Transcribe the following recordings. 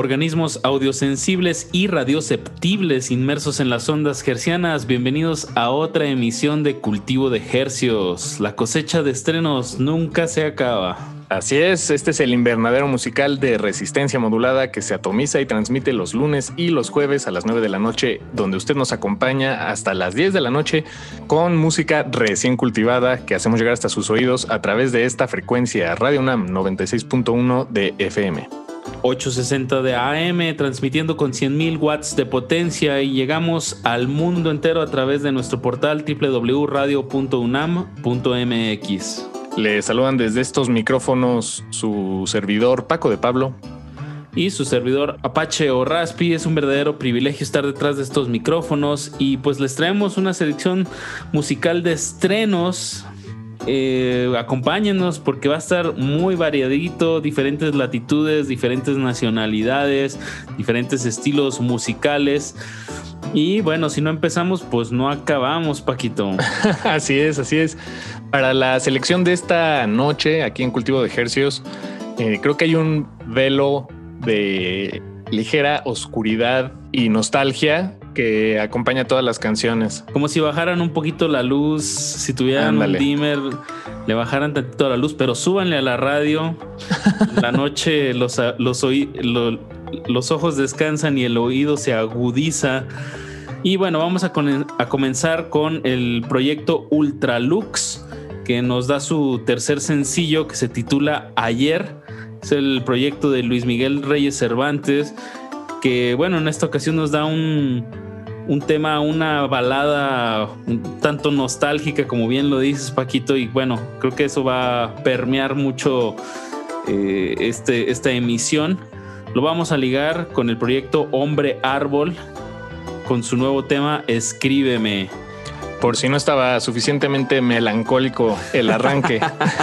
Organismos audiosensibles y radioceptibles inmersos en las ondas hercianas. Bienvenidos a otra emisión de Cultivo de Hercios. La cosecha de estrenos nunca se acaba. Así es, este es el invernadero musical de resistencia modulada que se atomiza y transmite los lunes y los jueves a las 9 de la noche, donde usted nos acompaña hasta las 10 de la noche con música recién cultivada que hacemos llegar hasta sus oídos a través de esta frecuencia Radio UNAM 96.1 de FM. 860 de AM, transmitiendo con 100.000 watts de potencia y llegamos al mundo entero a través de nuestro portal www.radio.unam.mx. Le saludan desde estos micrófonos su servidor Paco de Pablo. Y su servidor Apache o Raspi. Es un verdadero privilegio estar detrás de estos micrófonos y pues les traemos una selección musical de estrenos eh, acompáñenos porque va a estar muy variadito, diferentes latitudes, diferentes nacionalidades, diferentes estilos musicales. Y bueno, si no empezamos, pues no acabamos, Paquito. así es, así es. Para la selección de esta noche aquí en Cultivo de Ejercios, eh, creo que hay un velo de ligera oscuridad y nostalgia que acompaña todas las canciones. Como si bajaran un poquito la luz, si tuvieran un dimmer, le bajaran tantito la luz, pero súbanle a la radio. la noche los, los, los ojos descansan y el oído se agudiza. Y bueno, vamos a, a comenzar con el proyecto Ultralux, que nos da su tercer sencillo que se titula Ayer. Es el proyecto de Luis Miguel Reyes Cervantes que bueno, en esta ocasión nos da un, un tema, una balada un tanto nostálgica, como bien lo dices, Paquito, y bueno, creo que eso va a permear mucho eh, este, esta emisión. Lo vamos a ligar con el proyecto Hombre Árbol, con su nuevo tema Escríbeme. Por si no estaba suficientemente melancólico el arranque.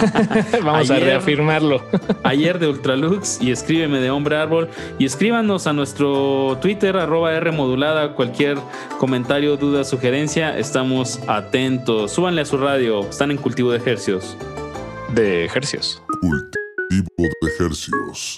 Vamos a reafirmarlo. ayer de Ultralux y escríbeme de Hombre Árbol. Y escríbanos a nuestro Twitter, arroba R modulada, cualquier comentario, duda, sugerencia. Estamos atentos. Súbanle a su radio. Están en cultivo de ejercios. De ejercios. Cultivo de ejercios.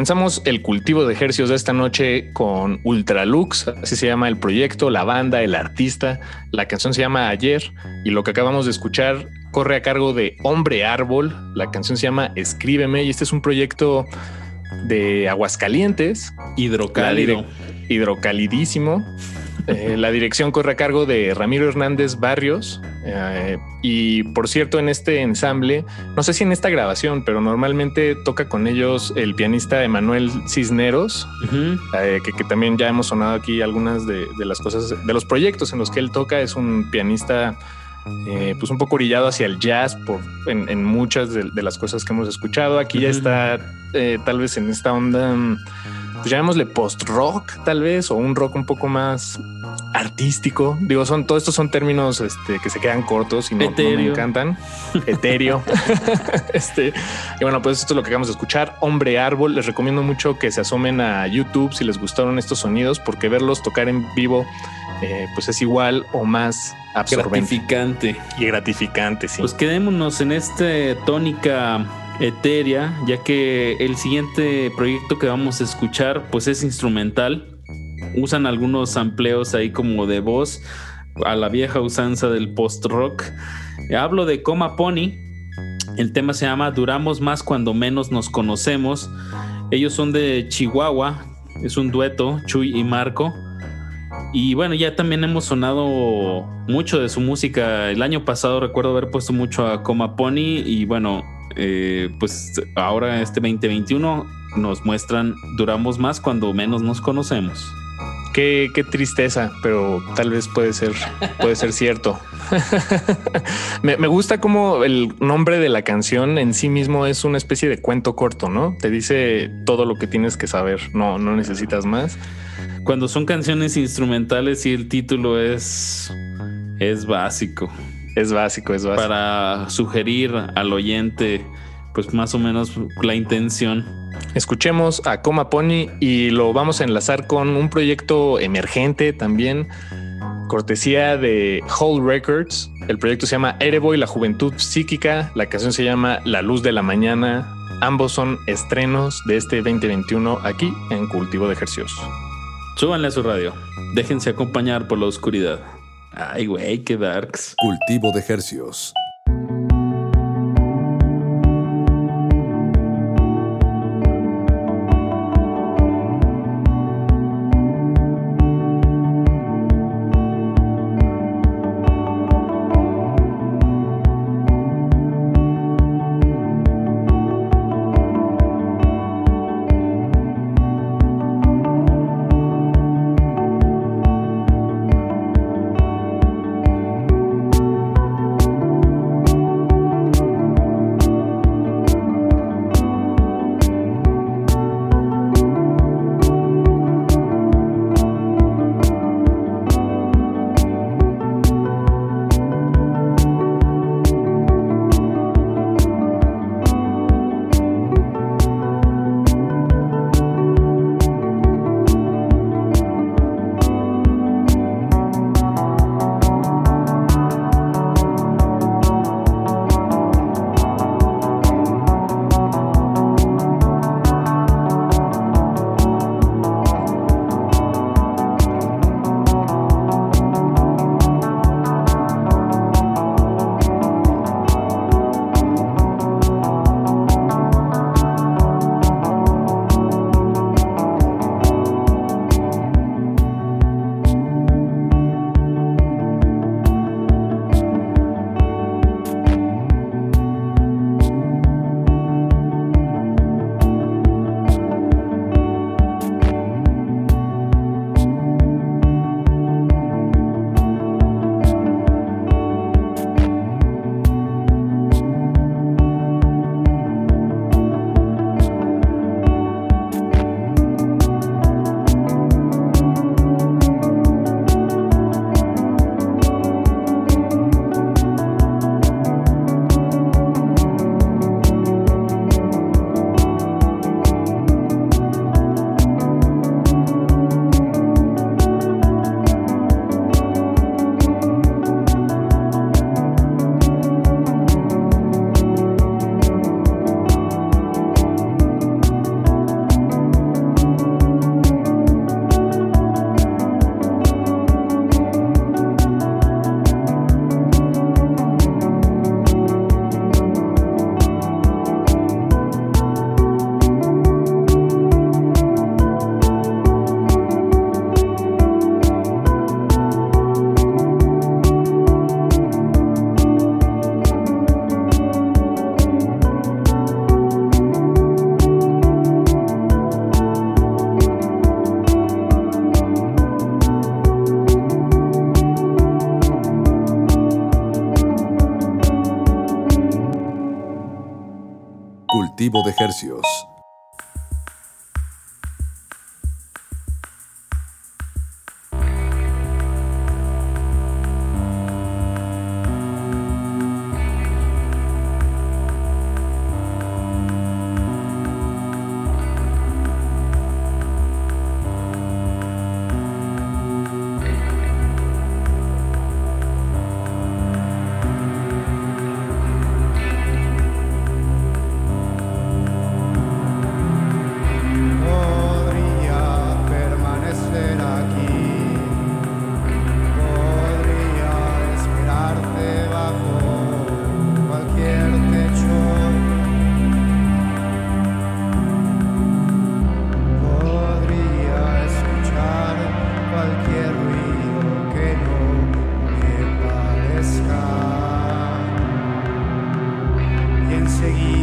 Comenzamos el cultivo de ejercicios de esta noche con Ultralux, así se llama el proyecto, la banda, el artista. La canción se llama Ayer y lo que acabamos de escuchar corre a cargo de Hombre Árbol. La canción se llama Escríbeme y este es un proyecto de Aguascalientes. Hidrocálido. Hidrocalidísimo. Eh, la dirección corre a cargo de Ramiro Hernández Barrios. Eh, y por cierto, en este ensamble, no sé si en esta grabación, pero normalmente toca con ellos el pianista Emanuel Cisneros, eh, que, también ya hemos sonado aquí algunas de, las cosas, de los proyectos en los que él toca. Es un pianista pues un poco orillado hacia el jazz por, en, muchas de, las cosas que hemos escuchado. Aquí ya está tal vez en esta onda pues llamémosle post-rock, tal vez, o un rock un poco más artístico. Digo, son todos estos son términos este, que se quedan cortos y no, me encantan. Etéreo. este, y bueno, pues esto es lo que acabamos de escuchar. Hombre Árbol. Les recomiendo mucho que se asomen a YouTube si les gustaron estos sonidos, porque verlos tocar en vivo eh, pues es igual o más absorbente. Gratificante. Y gratificante, sí. Pues quedémonos en esta tónica etérea, ya que el siguiente proyecto que vamos a escuchar, pues es instrumental. Usan algunos amplios ahí como de voz a la vieja usanza del post-rock. Hablo de Coma Pony. El tema se llama Duramos más cuando menos nos conocemos. Ellos son de Chihuahua. Es un dueto, Chuy y Marco. Y bueno, ya también hemos sonado mucho de su música. El año pasado recuerdo haber puesto mucho a Coma Pony y bueno, eh, pues ahora este 2021 nos muestran duramos más cuando menos nos conocemos. Qué, qué tristeza, pero tal vez puede ser, puede ser cierto. me, me, gusta como el nombre de la canción en sí mismo es una especie de cuento corto, ¿no? Te dice todo lo que tienes que saber, no, no necesitas más. Cuando son canciones instrumentales y el título es, es básico. Es básico, es básico. Para sugerir al oyente, pues más o menos la intención. Escuchemos a Coma Pony y lo vamos a enlazar con un proyecto emergente también, cortesía de Whole Records. El proyecto se llama Erebo y la Juventud Psíquica. La canción se llama La Luz de la Mañana. Ambos son estrenos de este 2021 aquí en Cultivo de Ejercicios. Súbanle a su radio. Déjense acompañar por la oscuridad. Ay, güey, qué darks. Cultivo de Ejercicios. seguir.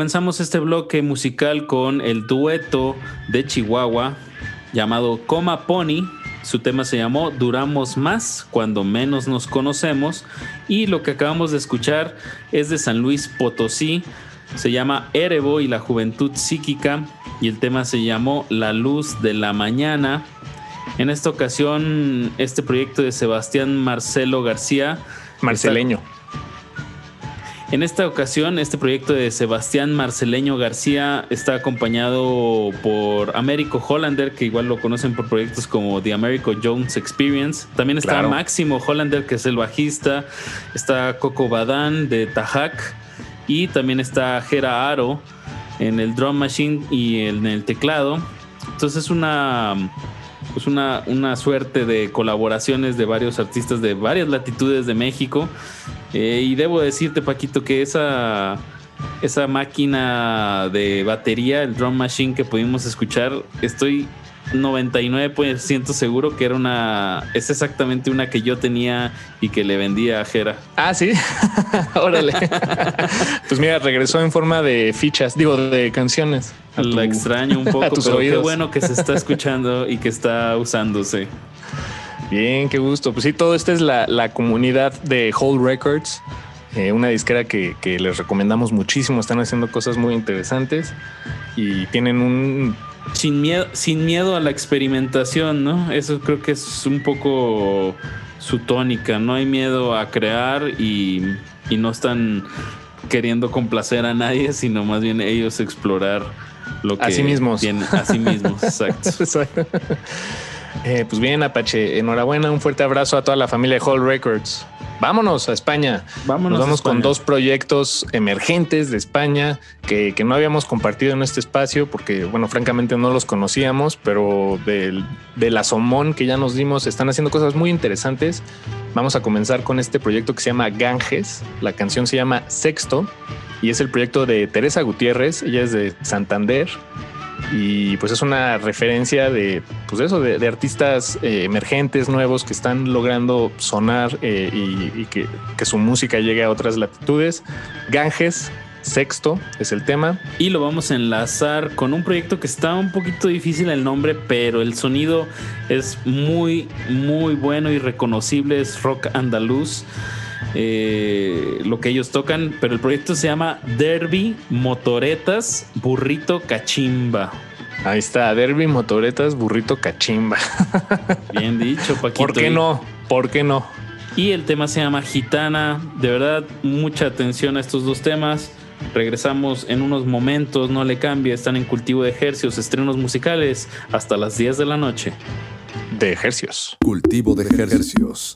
Comenzamos este bloque musical con el dueto de Chihuahua llamado Coma Pony. Su tema se llamó Duramos más cuando menos nos conocemos. Y lo que acabamos de escuchar es de San Luis Potosí. Se llama Erebo y la juventud psíquica. Y el tema se llamó La luz de la mañana. En esta ocasión, este proyecto de Sebastián Marcelo García. Marceleño. En esta ocasión, este proyecto de Sebastián Marceleño García está acompañado por Américo Hollander, que igual lo conocen por proyectos como The Americo Jones Experience. También está Máximo Hollander, que es el bajista. Está Coco Badán de Tajac. Y también está Jera Aro en el drum machine y en el teclado. Entonces es una pues una, una suerte de colaboraciones de varios artistas de varias latitudes de México. Eh, y debo decirte, Paquito, que esa, esa máquina de batería, el drum machine que pudimos escuchar, estoy 99% seguro que era una. Es exactamente una que yo tenía y que le vendía a Jera. Ah, sí. Órale. pues mira, regresó en forma de fichas, digo, de canciones. La extraño un poco, pero qué bueno que se está escuchando y que está usándose. Bien, qué gusto. Pues sí, todo esto es la, comunidad de Whole Records. Eh, una disquera que, que, les recomendamos muchísimo. Están haciendo cosas muy interesantes y tienen un sin miedo, sin miedo a la experimentación, ¿no? Eso creo que es un poco su tónica. No hay miedo a crear y, no están queriendo complacer a nadie, sino más bien ellos explorar lo que a sí mismos. Tienen, a sí mismos, exacto. Eh, pues bien, Apache, enhorabuena, un fuerte abrazo a toda la familia de Hall Records vámonos a España. Vámonos Nos vamos con dos proyectos emergentes de España que, no habíamos compartido en este espacio porque, bueno, francamente no los conocíamos, pero del, del asomón que ya nos dimos están haciendo cosas muy interesantes. Vamos a comenzar con este proyecto que se llama Ganges. La canción se llama Sexto y es el proyecto de Teresa Gutiérrez. Ella es de Santander y pues es una referencia de pues eso de, artistas eh, emergentes nuevos que están logrando sonar eh, y, que, su música llegue a otras latitudes Ganges Sexto es el tema. Y lo vamos a enlazar con un proyecto que está un poquito difícil el nombre, pero el sonido es muy, muy bueno y reconocible. Es rock andaluz. Eh, lo que ellos tocan, pero el proyecto se llama Derby Motoretas Burrito Cachimba. Ahí está, Derby Motoretas Burrito Cachimba. Bien dicho, Paquito. ¿Por qué no? ¿Por qué no? Y el tema se llama Gitana. De verdad, mucha atención a estos dos temas. Regresamos en unos momentos, no le cambie, están en cultivo de ejercios, estrenos musicales hasta las 10 de la noche. De ejercios. Cultivo de ejercios.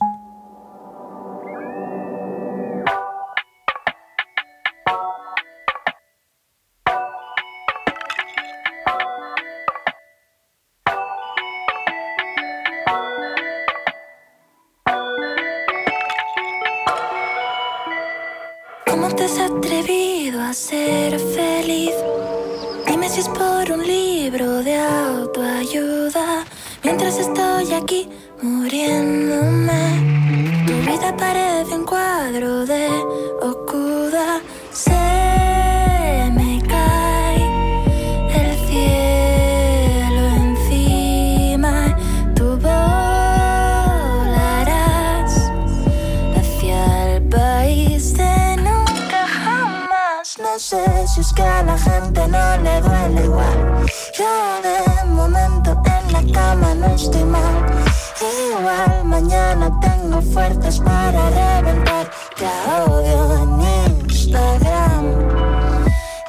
ser feliz. Dime si es por un libro de autoayuda. Mientras estoy aquí muriéndome, tu vida parece un cuadro de Okuda. Ser la gente no le duele igual. Yo de momento en la cama no estoy mal. Igual mañana tengo fuerzas para reventar. Te odio en Instagram.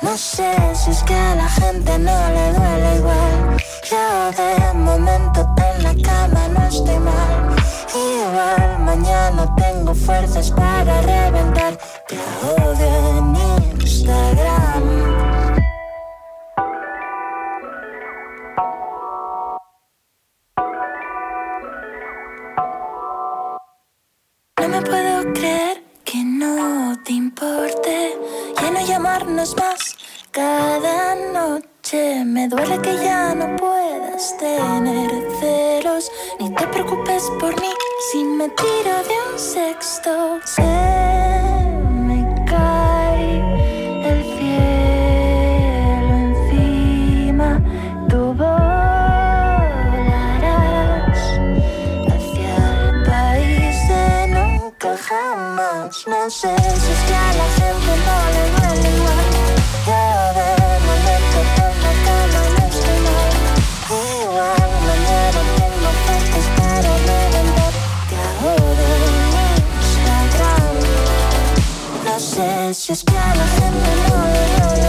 No sé si es que a la gente no le duele igual. Yo de momento en la cama no estoy mal. Igual mañana tengo fuerzas para reventar. Te odio en Instagram. creer que no te importe ya no llamarnos más cada noche. Me duele que ya no puedas tener celos, ni te preocupes por mí si me tiro de un sexto. Sé how much nonsense you've got. I feel all in really one. You're the my little bit, I got my lips to know. Hey, well, my little bit, my faith is better than that. Got all the names I got. Nonsense you've got.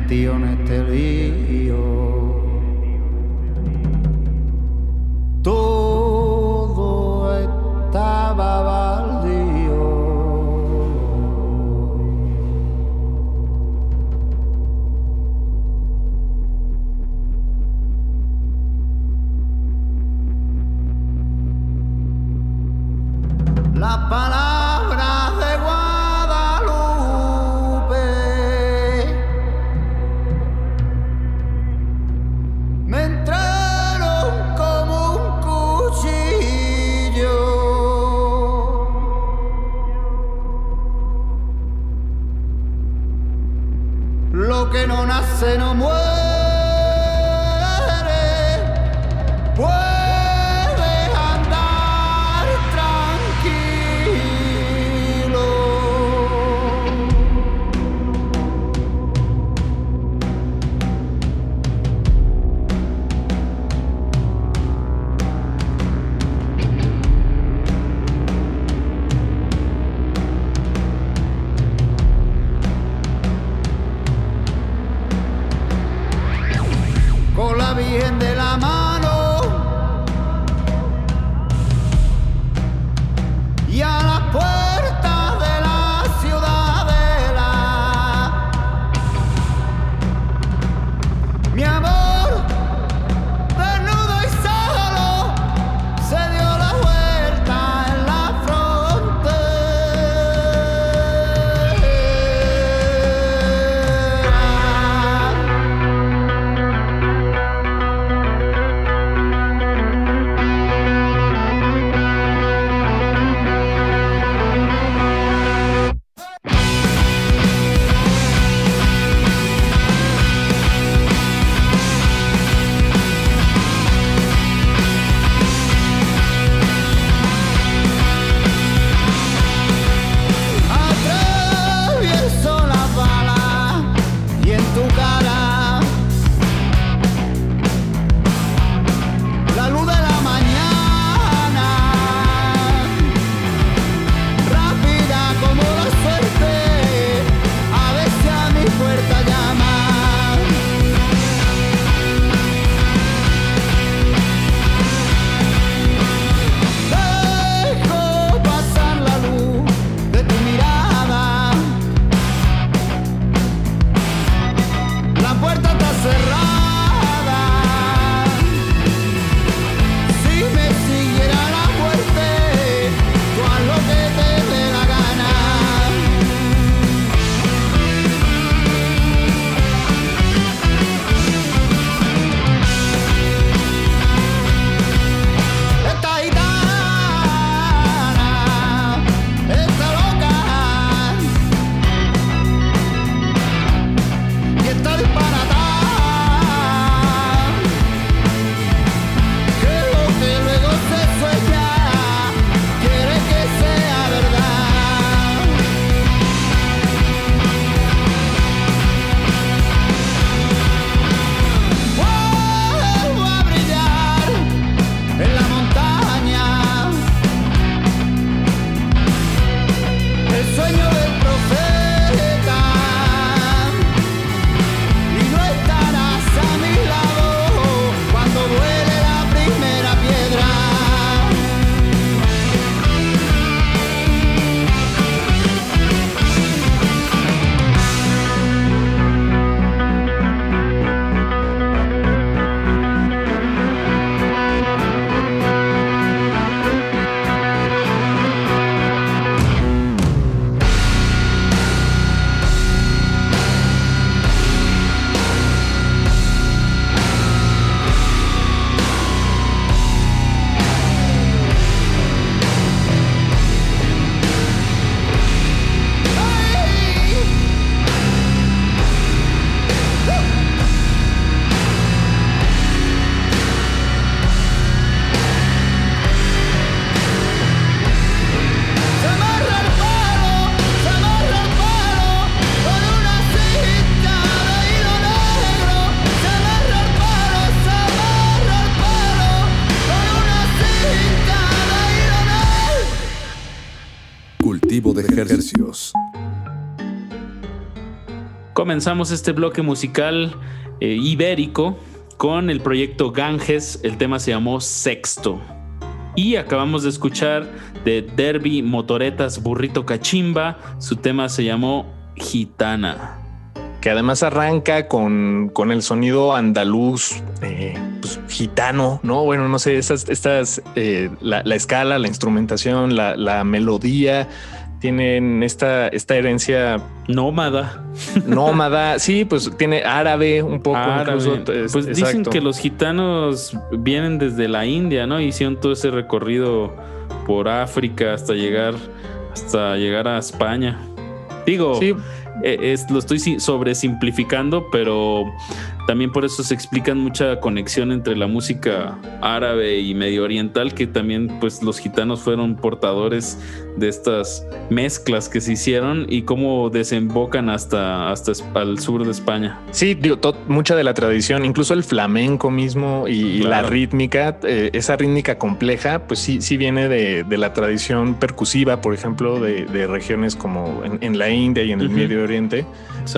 metido en este lío. Comenzamos este bloque musical eh, ibérico con el proyecto Ganges, el tema se llamó Sexto. Y acabamos de escuchar de Derby Motoretas Burrito Cachimba, su tema se llamó Gitana. Que además arranca con, con el sonido andaluz, eh, pues, gitano, ¿no? Bueno, no sé, estas, eh, estas, la, escala, la instrumentación, la, la melodía, tienen esta, esta herencia nómada. Nómada, sí, pues tiene árabe un poco. pues dicen que los gitanos vienen desde la India, ¿no? Hicieron todo ese recorrido por África hasta llegar, hasta llegar a España. Digo, sí. Eh, es, lo estoy sobresimplificando, pero también por eso se explican mucha conexión entre la música árabe y medio oriental, que también pues los gitanos fueron portadores de estas mezclas que se hicieron y cómo desembocan hasta, hasta al sur de España. Sí, digo, mucha de la tradición, incluso el flamenco mismo y, la rítmica, eh, esa rítmica compleja, pues sí, sí viene de, la tradición percusiva, por ejemplo, de, regiones como en, la India y en el Medio Oriente.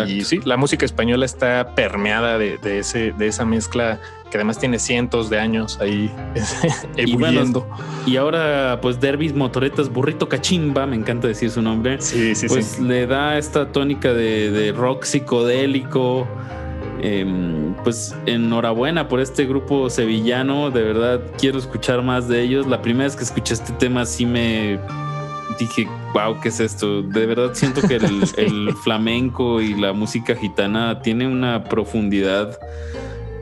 Y sí, la música española está permeada de, ese, de esa mezcla que además tiene cientos de años ahí ebulliendo. Y, ahora, pues Derbis Motoretas, Burrito Cachimba, me encanta decir su nombre. Sí, sí, pues le da esta tónica de, rock psicodélico. Em, pues enhorabuena por este grupo sevillano. De verdad, quiero escuchar más de ellos. La primera vez que escuché este tema sí me dije, wow, ¿qué es esto? De verdad siento que el, flamenco y la música gitana tiene una profundidad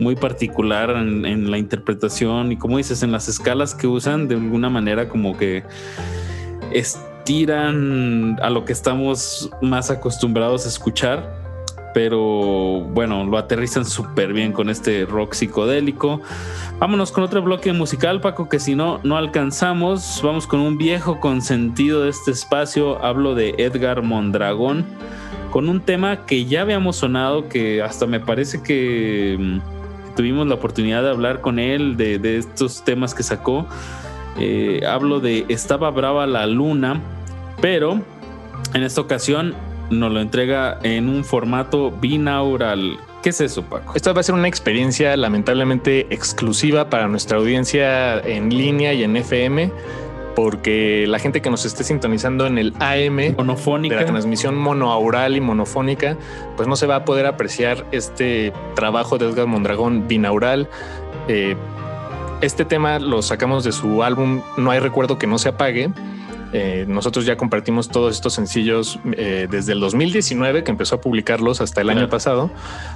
muy particular en, la interpretación y como dices, en las escalas que usan de alguna manera como que estiran a lo que estamos más acostumbrados a escuchar pero bueno, lo aterrizan súper bien con este rock psicodélico. Vámonos con otro bloque musical, Paco, que si no, no alcanzamos. Vamos con un viejo consentido de este espacio. Hablo de Edgar Mondragón, con un tema que ya habíamos sonado, que hasta me parece que mm, tuvimos la oportunidad de hablar con él de, estos temas que sacó. Eh, hablo de Estaba Brava la Luna, pero en esta ocasión nos lo entrega en un formato binaural. ¿Qué es eso, Paco? Esta va a ser una experiencia lamentablemente exclusiva para nuestra audiencia en línea y en FM, porque la gente que nos esté sintonizando en el AM, monofónica, de la transmisión monoaural y monofónica, pues no se va a poder apreciar este trabajo de Edgar Mondragón binaural. Eh, este tema lo sacamos de su álbum No hay recuerdo que no se apague. Eh, nosotros ya compartimos todos estos sencillos eh, desde el 2019 que empezó a publicarlos hasta el año pasado,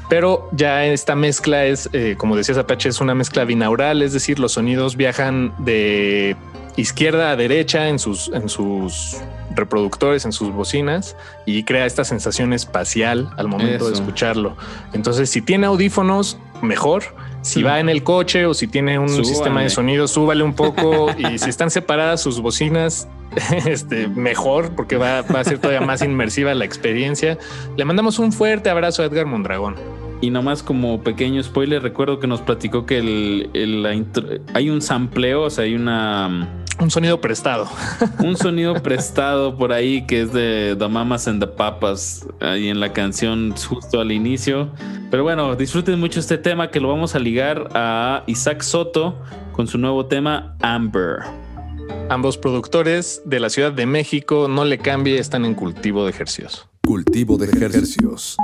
pero ya esta mezcla es, eh, como decías Apache, es una mezcla binaural, es decir, los sonidos viajan de izquierda a derecha en sus, en sus reproductores, en sus bocinas y crea esta sensación espacial al momento de escucharlo. Entonces, si tiene audífonos, mejor. Si va en el coche o si tiene un sistema de sonido, súbale un poco. y si están separadas sus bocinas, este, mejor porque va, a ser todavía más inmersiva la experiencia. Le mandamos un fuerte abrazo a Edgar Mondragón. Y nomás como pequeño spoiler, recuerdo que nos platicó que el, hay un sampleo, o sea, hay una... Un sonido prestado. Un sonido prestado por ahí que es de The Mamas and the Papas, ahí en la canción justo al inicio. Pero bueno, disfruten mucho este tema que lo vamos a ligar a Isaac Soto con su nuevo tema Amber. Ambos productores de la Ciudad de México, no le cambie, están en cultivo de ejercicios. Cultivo de ejercicios.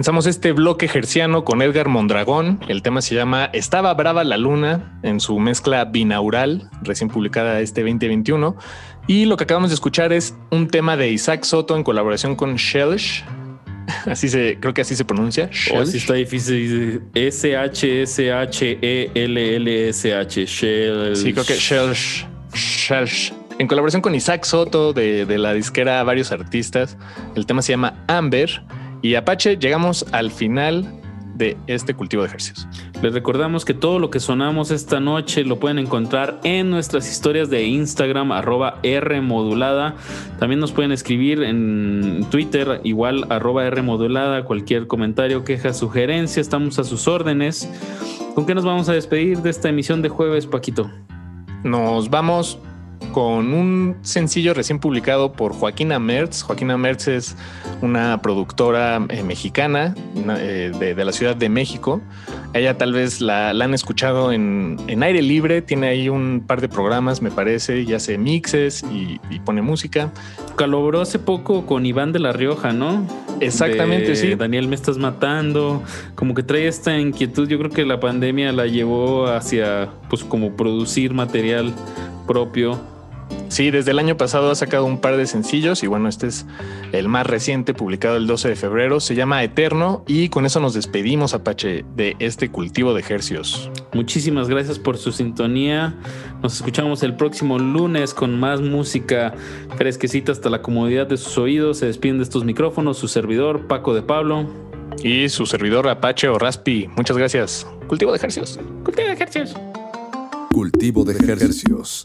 Comenzamos este bloque gerciano con Edgar Mondragón. El tema se llama Estaba brava la luna en su mezcla binaural, recién publicada este 2021. Y lo que acabamos de escuchar es un tema de Isaac Soto en colaboración con Shelsh. Así se, creo que así se pronuncia. Oh, así está difícil. S-H-S-H-E-L-L-S-H. Sí, creo que Shelsh. Shelsh. En colaboración con Isaac Soto de, de la disquera Varios Artistas. El tema se llama Amber. Y Apache, llegamos al final de este cultivo de ejercicios. Les recordamos que todo lo que sonamos esta noche lo pueden encontrar en nuestras historias de Instagram, arroba R modulada. También nos pueden escribir en Twitter, igual arroba R modulada, cualquier comentario, queja, sugerencia, estamos a sus órdenes. ¿Con qué nos vamos a despedir de esta emisión de jueves, Paquito? Nos vamos con un sencillo recién publicado por Joaquina Mertz. Joaquina Mertz es una productora eh, mexicana eh, de, la Ciudad de México. Ella tal vez la, han escuchado en, aire libre, tiene ahí un par de programas, me parece, y hace mixes y, pone música. Colaboró hace poco con Iván de la Rioja, ¿no? Exactamente, sí. Daniel, me estás matando. Como que trae esta inquietud. Yo creo que la pandemia la llevó hacia, pues, como producir material propio Sí, desde el año pasado ha sacado un par de sencillos y bueno, este es el más reciente, publicado el 12 de febrero, se llama Eterno y con eso nos despedimos, Apache, de este cultivo de ejercios. Muchísimas gracias por su sintonía. Nos escuchamos el próximo lunes con más música fresquecita hasta la comodidad de sus oídos. Se despiden de estos micrófonos su servidor Paco de Pablo. Y su servidor Apache o Raspi. Muchas gracias. Cultivo de ejercicios. Cultivo de ejercicios. Cultivo de ejercicios.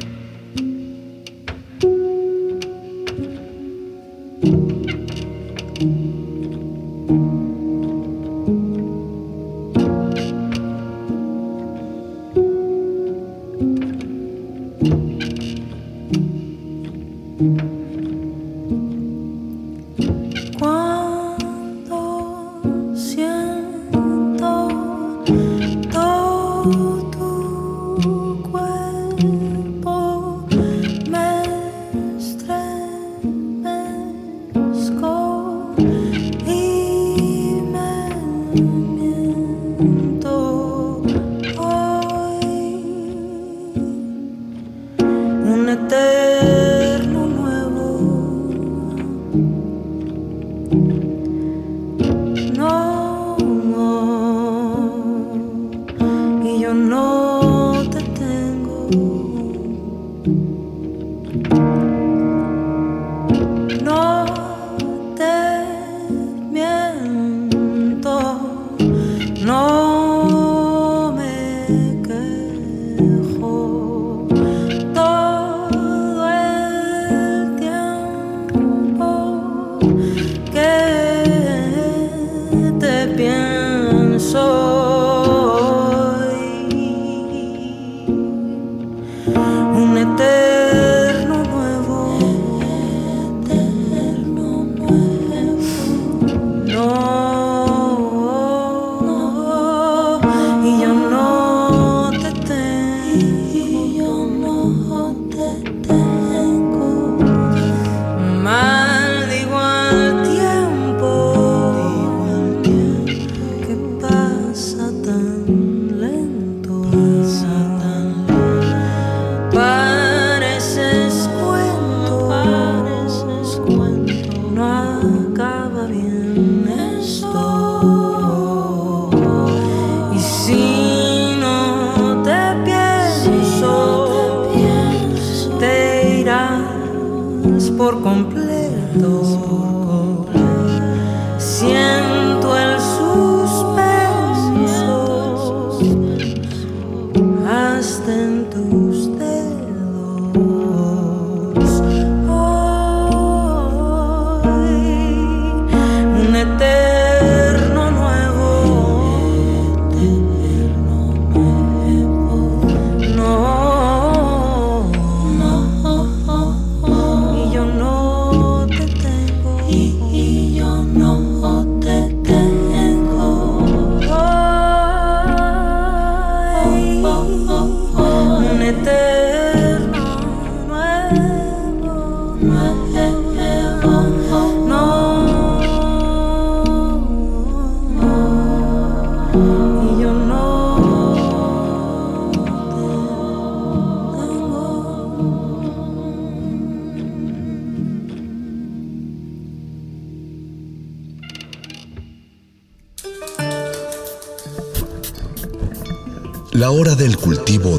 love you.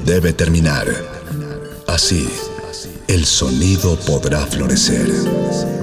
Debe terminar. Así, el sonido podrá florecer.